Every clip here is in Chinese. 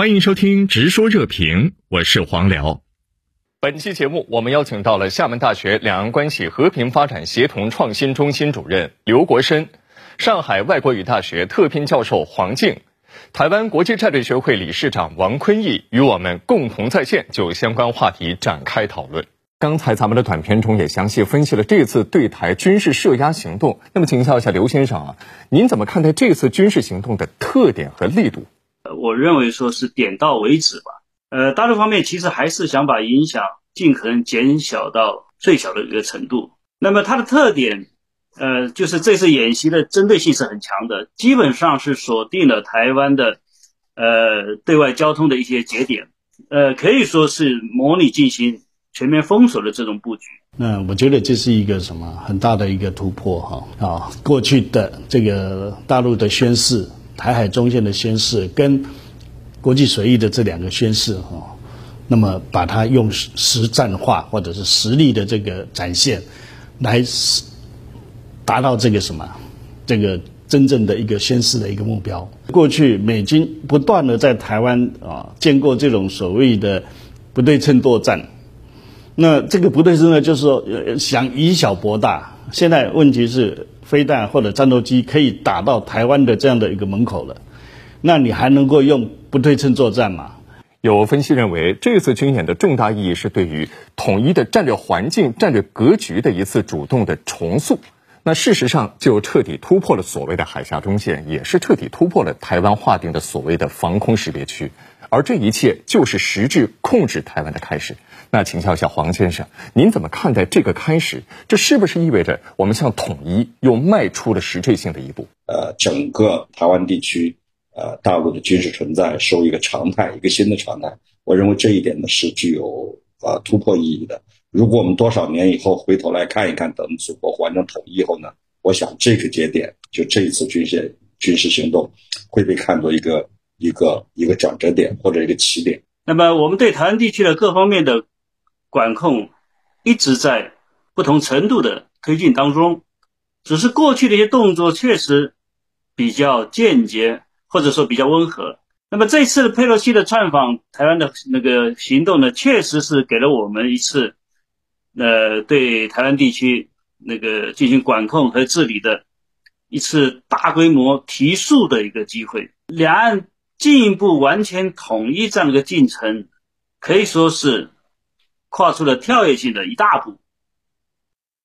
欢迎收听《直说热评》，我是黄辽。本期节目，我们邀请到了厦门大学两岸关系和平发展协同创新中心主任刘国深，上海外国语大学特聘教授黄静，台湾国际战略学会理事长王坤义，与我们共同在线就相关话题展开讨论。刚才咱们的短片中也详细分析了这次对台军事涉压行动。那么，请教一下刘先生啊，您怎么看待这次军事行动的特点和力度？我认为说是点到为止吧。呃，大陆方面其实还是想把影响尽可能减小到最小的一个程度。那么它的特点，呃，就是这次演习的针对性是很强的，基本上是锁定了台湾的呃对外交通的一些节点，呃，可以说是模拟进行。全面封锁的这种布局，那我觉得这是一个什么很大的一个突破哈啊！过去的这个大陆的宣誓、台海中线的宣誓跟国际水域的这两个宣誓哈，那么把它用实战化或者是实力的这个展现，来达到这个什么这个真正的一个宣誓的一个目标。过去美军不断的在台湾啊见过这种所谓的不对称作战。那这个不对称呢，就是说想以小博大。现在问题是飞弹或者战斗机可以打到台湾的这样的一个门口了，那你还能够用不对称作战吗？有分析认为，这次军演的重大意义是对于统一的战略环境、战略格局的一次主动的重塑。那事实上，就彻底突破了所谓的海峡中线，也是彻底突破了台湾划定的所谓的防空识别区。而这一切就是实质控制台湾的开始。那请教一下黄先生，您怎么看待这个开始？这是不是意味着我们向统一又迈出了实质性的一步？呃，整个台湾地区，呃，大陆的军事存在受一个常态，一个新的常态。我认为这一点呢是具有呃突破意义的。如果我们多少年以后回头来看一看，等祖国完成统一以后呢，我想这个节点就这一次军事军事行动会被看作一个。一个一个转折点或者一个起点。那么，我们对台湾地区的各方面的管控一直在不同程度的推进当中，只是过去的一些动作确实比较间接，或者说比较温和。那么这次佩洛西的窜访台湾的那个行动呢，确实是给了我们一次呃对台湾地区那个进行管控和治理的一次大规模提速的一个机会。两岸。进一步完全统一这样的一个进程，可以说是跨出了跳跃性的一大步。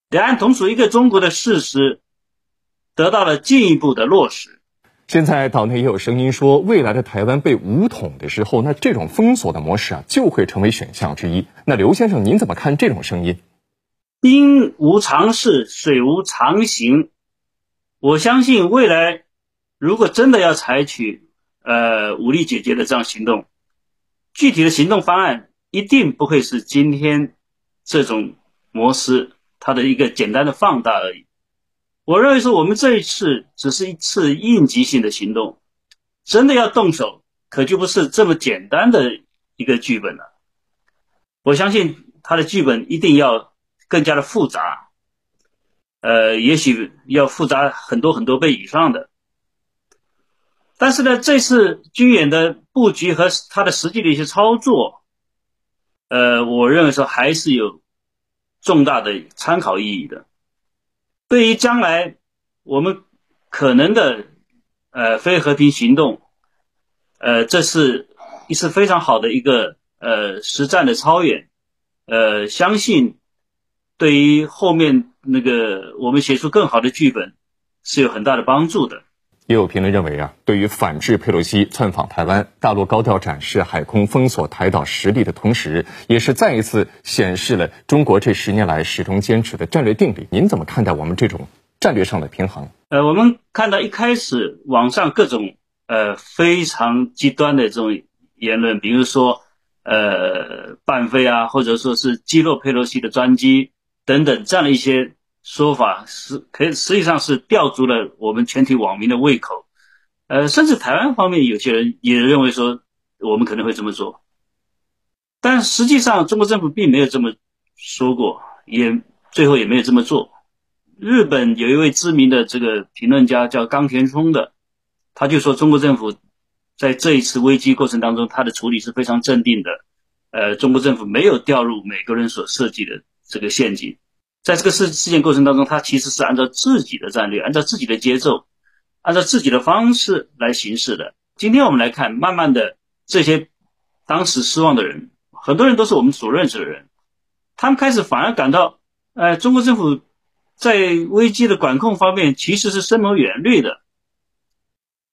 两岸同属一个中国的事实得到了进一步的落实。现在岛内也有声音说，未来的台湾被武统的时候，那这种封锁的模式啊，就会成为选项之一。那刘先生，您怎么看这种声音？兵无常势，水无常形。我相信未来如果真的要采取。呃，武力解决的这样行动，具体的行动方案一定不会是今天这种模式它的一个简单的放大而已。我认为说，我们这一次只是一次应急性的行动，真的要动手，可就不是这么简单的一个剧本了。我相信它的剧本一定要更加的复杂，呃，也许要复杂很多很多倍以上的。但是呢，这次军演的布局和它的实际的一些操作，呃，我认为说还是有重大的参考意义的。对于将来我们可能的呃非和平行动，呃，这是一次非常好的一个呃实战的操演，呃，相信对于后面那个我们写出更好的剧本是有很大的帮助的。也有评论认为啊，对于反制佩洛西窜访台湾，大陆高调展示海空封锁台岛实力的同时，也是再一次显示了中国这十年来始终坚持的战略定力。您怎么看待我们这种战略上的平衡？呃，我们看到一开始网上各种呃非常极端的这种言论，比如说呃半飞啊，或者说是击落佩洛西的专机等等这样的一些。说法是可以，实际上是吊足了我们全体网民的胃口，呃，甚至台湾方面有些人也认为说我们可能会这么做，但实际上中国政府并没有这么说过，也最后也没有这么做。日本有一位知名的这个评论家叫冈田聪的，他就说中国政府在这一次危机过程当中，他的处理是非常镇定的。呃，中国政府没有掉入美国人所设计的这个陷阱，在这个事事件过程当中，他其实是按照自己的战略，按照自己的节奏，按照自己的方式来行事的。今天我们来看，慢慢的这些当时失望的人，很多人都是我们所认识的人，他们开始反而感到，呃，中国政府在危机的管控方面其实是深谋远虑的。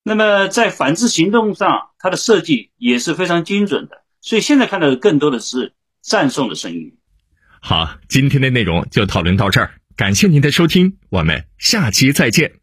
那么在反制行动上，它的设计也是非常精准的。所以现在看到的更多的是赞颂的声音。好，今天的内容就讨论到这儿，感谢您的收听，我们下期再见。